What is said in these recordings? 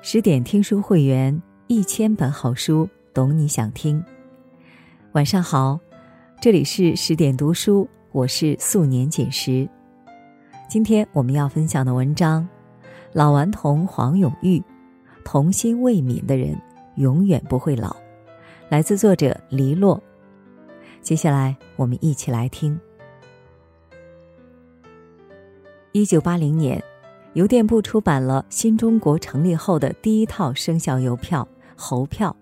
十点听书会员，一千本好书，懂你想听。晚上好，这里是十点读书，我是素年锦时。今天我们要分享的文章，老顽童黄永玉，童心未泯的人永远不会老，来自作者黎洛。接下来我们一起来听。一九八零年。邮电部出版了新中国成立后的第一套生肖邮票——猴票。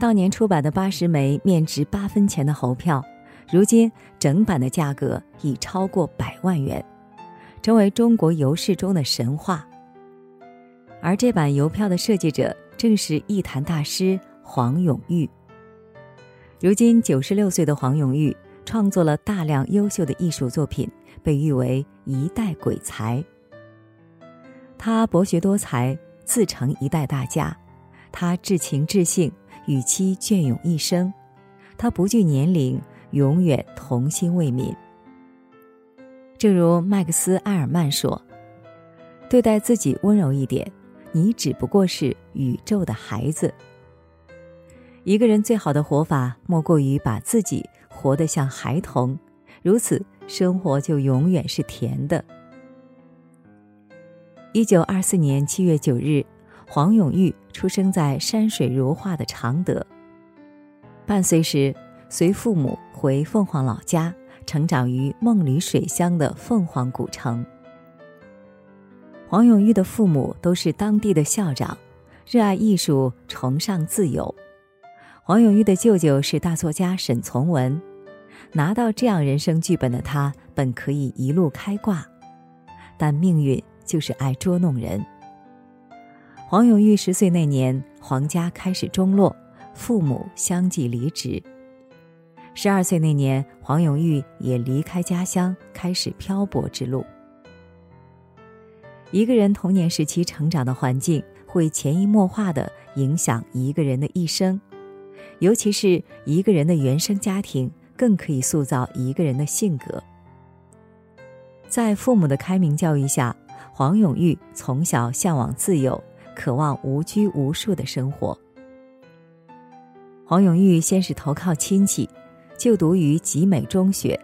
当年出版的八十枚面值八分钱的猴票，如今整版的价格已超过百万元，成为中国邮市中的神话。而这版邮票的设计者正是艺坛大师黄永玉。如今九十六岁的黄永玉创作了大量优秀的艺术作品。被誉为一代鬼才。他博学多才，自成一代大家。他至情至性，与妻隽永一生。他不惧年龄，永远童心未泯。正如麦克斯·埃尔曼说：“对待自己温柔一点，你只不过是宇宙的孩子。”一个人最好的活法，莫过于把自己活得像孩童，如此。生活就永远是甜的。一九二四年七月九日，黄永玉出生在山水如画的常德。半岁时，随父母回凤凰老家，成长于梦里水乡的凤凰古城。黄永玉的父母都是当地的校长，热爱艺术，崇尚自由。黄永玉的舅舅是大作家沈从文。拿到这样人生剧本的他，本可以一路开挂，但命运就是爱捉弄人。黄永玉十岁那年，黄家开始中落，父母相继离职。十二岁那年，黄永玉也离开家乡，开始漂泊之路。一个人童年时期成长的环境，会潜移默化的影响一个人的一生，尤其是一个人的原生家庭。更可以塑造一个人的性格。在父母的开明教育下，黄永玉从小向往自由，渴望无拘无束的生活。黄永玉先是投靠亲戚，就读于集美中学，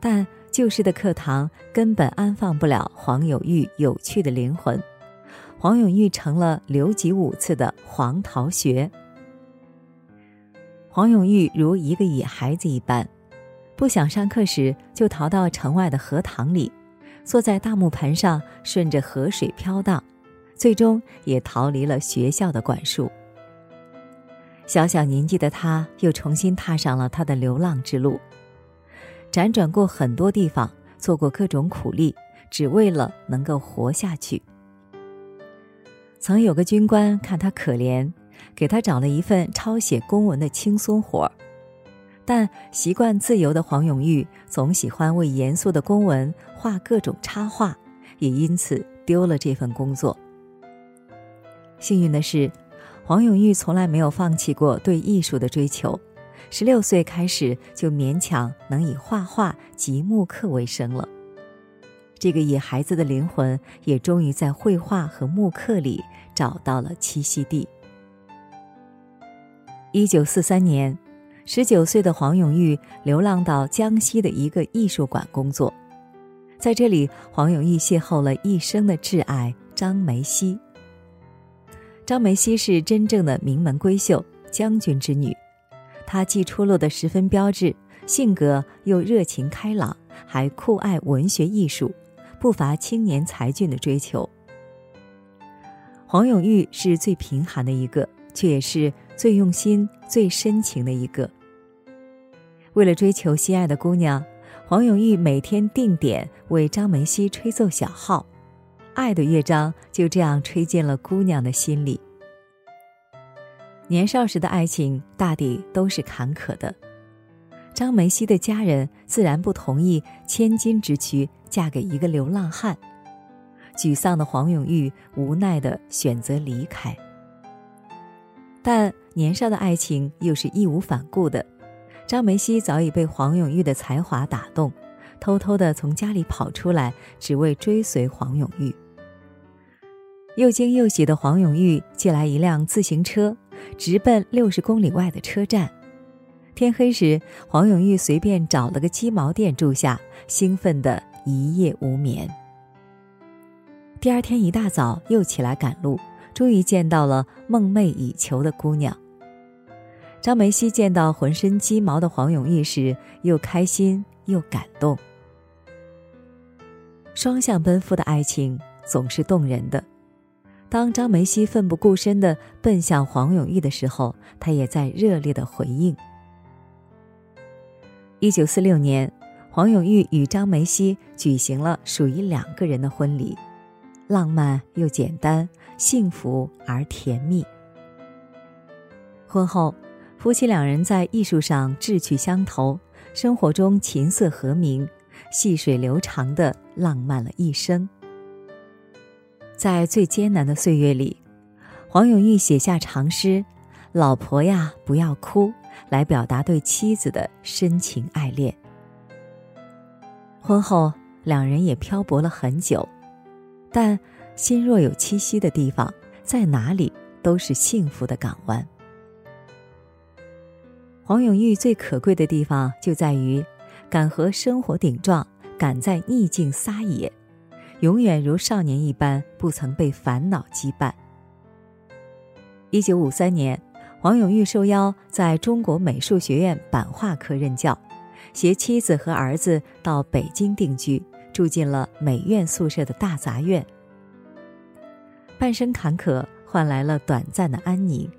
但旧式的课堂根本安放不了黄永玉有趣的灵魂。黄永玉成了留级五次的黄桃学。黄永玉如一个野孩子一般，不想上课时就逃到城外的荷塘里，坐在大木盆上顺着河水飘荡，最终也逃离了学校的管束。小小年纪的他，又重新踏上了他的流浪之路，辗转过很多地方，做过各种苦力，只为了能够活下去。曾有个军官看他可怜。给他找了一份抄写公文的轻松活儿，但习惯自由的黄永玉总喜欢为严肃的公文画各种插画，也因此丢了这份工作。幸运的是，黄永玉从来没有放弃过对艺术的追求，十六岁开始就勉强能以画画及木刻为生了。这个野孩子的灵魂也终于在绘画和木刻里找到了栖息地。一九四三年，十九岁的黄永玉流浪到江西的一个艺术馆工作，在这里，黄永玉邂逅了一生的挚爱张梅溪。张梅溪是真正的名门闺秀，将军之女，她既出落得十分标致，性格又热情开朗，还酷爱文学艺术，不乏青年才俊的追求。黄永玉是最贫寒的一个。却也是最用心、最深情的一个。为了追求心爱的姑娘，黄永玉每天定点为张梅溪吹奏小号，爱的乐章就这样吹进了姑娘的心里。年少时的爱情大抵都是坎坷的，张梅溪的家人自然不同意千金之躯嫁给一个流浪汉，沮丧的黄永玉无奈的选择离开。但年少的爱情又是义无反顾的，张梅溪早已被黄永玉的才华打动，偷偷的从家里跑出来，只为追随黄永玉。又惊又喜的黄永玉借来一辆自行车，直奔六十公里外的车站。天黑时，黄永玉随便找了个鸡毛店住下，兴奋的一夜无眠。第二天一大早又起来赶路，终于见到了梦寐以求的姑娘。张梅溪见到浑身鸡毛的黄永玉时，又开心又感动。双向奔赴的爱情总是动人的。当张梅溪奋不顾身地奔向黄永玉的时候，他也在热烈的回应。一九四六年，黄永玉与张梅溪举行了属于两个人的婚礼，浪漫又简单，幸福而甜蜜。婚后，夫妻两人在艺术上志趣相投，生活中琴瑟和鸣，细水流长的浪漫了一生。在最艰难的岁月里，黄永玉写下长诗：“老婆呀，不要哭”，来表达对妻子的深情爱恋。婚后，两人也漂泊了很久，但心若有栖息的地方，在哪里都是幸福的港湾。黄永玉最可贵的地方就在于，敢和生活顶撞，敢在逆境撒野。永远如少年一般，不曾被烦恼羁绊。一九五三年，黄永玉受邀在中国美术学院版画科任教，携妻子和儿子到北京定居，住进了美院宿舍的大杂院。半生坎坷换来了短暂的安宁，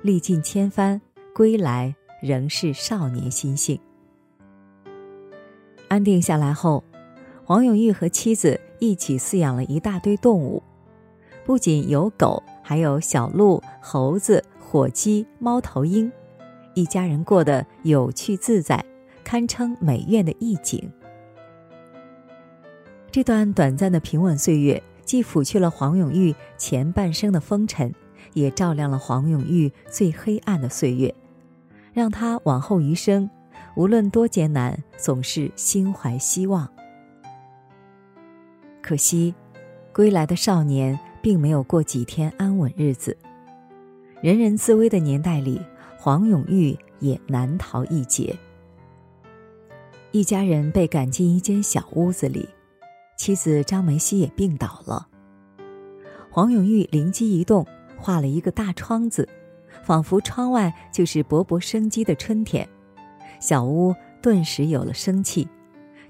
历尽千帆归来仍是少年心性。安定下来后。黄永玉和妻子一起饲养了一大堆动物，不仅有狗，还有小鹿、猴子、火鸡、猫头鹰，一家人过得有趣自在，堪称美院的一景。这段短暂的平稳岁月，既抚去了黄永玉前半生的风尘，也照亮了黄永玉最黑暗的岁月，让他往后余生，无论多艰难，总是心怀希望。可惜，归来的少年并没有过几天安稳日子。人人自危的年代里，黄永玉也难逃一劫。一家人被赶进一间小屋子里，妻子张梅溪也病倒了。黄永玉灵机一动，画了一个大窗子，仿佛窗外就是勃勃生机的春天。小屋顿时有了生气，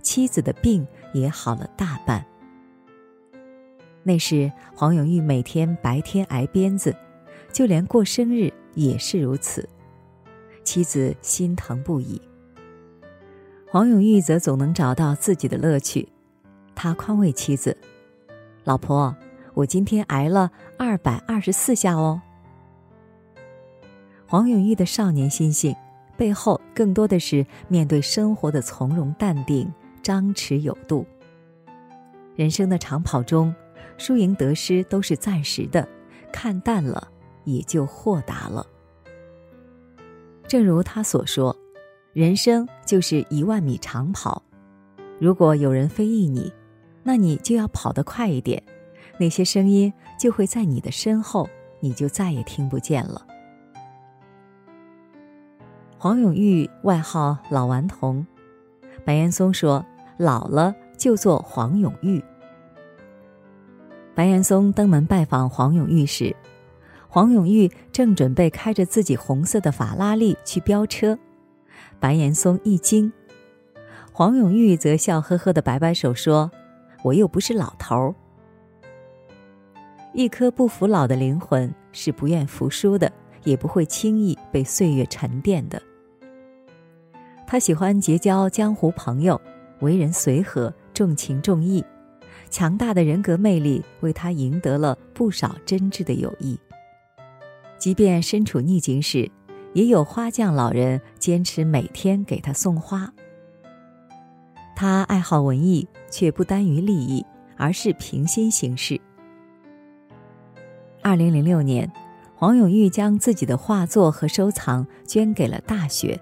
妻子的病也好了大半。那时，黄永玉每天白天挨鞭子，就连过生日也是如此。妻子心疼不已。黄永玉则总能找到自己的乐趣，他宽慰妻子：“老婆，我今天挨了二百二十四下哦。”黄永玉的少年心性背后，更多的是面对生活的从容淡定、张弛有度。人生的长跑中。输赢得失都是暂时的，看淡了，也就豁达了。正如他所说，人生就是一万米长跑，如果有人非议你，那你就要跑得快一点，那些声音就会在你的身后，你就再也听不见了。黄永玉外号老顽童，白岩松说：“老了就做黄永玉。”白岩松登门拜访黄永玉时，黄永玉正准备开着自己红色的法拉利去飙车，白岩松一惊，黄永玉则笑呵呵的摆摆手说：“我又不是老头儿。”一颗不服老的灵魂是不愿服输的，也不会轻易被岁月沉淀的。他喜欢结交江湖朋友，为人随和，重情重义。强大的人格魅力为他赢得了不少真挚的友谊。即便身处逆境时，也有花匠老人坚持每天给他送花。他爱好文艺，却不耽于利益，而是平心行事。二零零六年，黄永玉将自己的画作和收藏捐给了大学，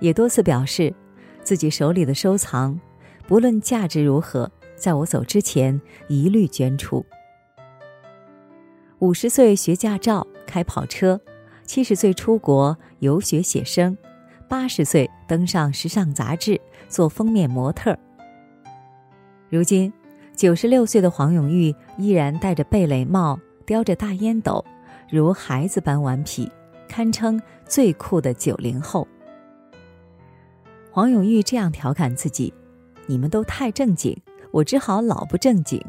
也多次表示，自己手里的收藏，不论价值如何。在我走之前，一律捐出。五十岁学驾照、开跑车，七十岁出国游学写生，八十岁登上时尚杂志做封面模特。如今，九十六岁的黄永玉依然戴着贝雷帽，叼着大烟斗，如孩子般顽皮，堪称最酷的九零后。黄永玉这样调侃自己：“你们都太正经，我只好老不正经。”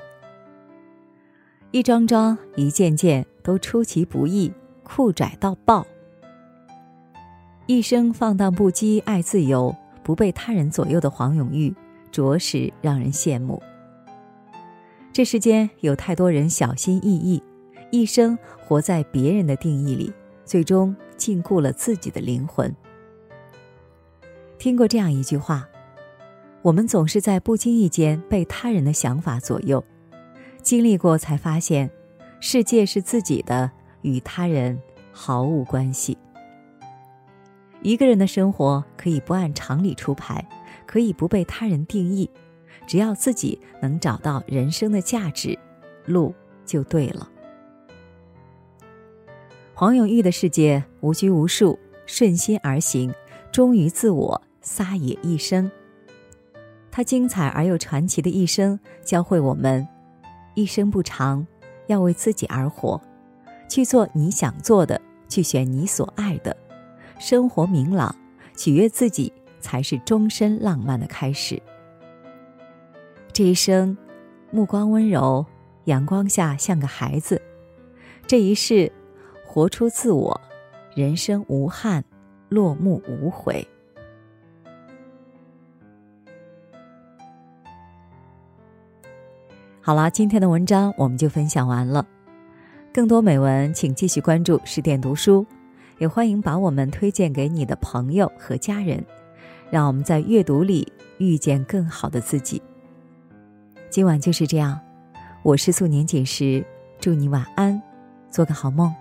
一桩桩、一件件都出其不意，酷拽到爆。一生放荡不羁、爱自由、不被他人左右的黄永玉，着实让人羡慕。这世间有太多人小心翼翼，一生活在别人的定义里，最终禁锢了自己的灵魂。听过这样一句话：我们总是在不经意间被他人的想法左右。经历过才发现，世界是自己的，与他人毫无关系。一个人的生活可以不按常理出牌，可以不被他人定义，只要自己能找到人生的价值，路就对了。黄永玉的世界无拘无束，顺心而行，忠于自我，撒野一生。他精彩而又传奇的一生，教会我们。一生不长，要为自己而活，去做你想做的，去选你所爱的，生活明朗，取悦自己，才是终身浪漫的开始。这一生，目光温柔，阳光下像个孩子；这一世，活出自我，人生无憾，落幕无悔。好了，今天的文章我们就分享完了。更多美文，请继续关注十点读书，也欢迎把我们推荐给你的朋友和家人，让我们在阅读里遇见更好的自己。今晚就是这样，我是素年锦时，祝你晚安，做个好梦。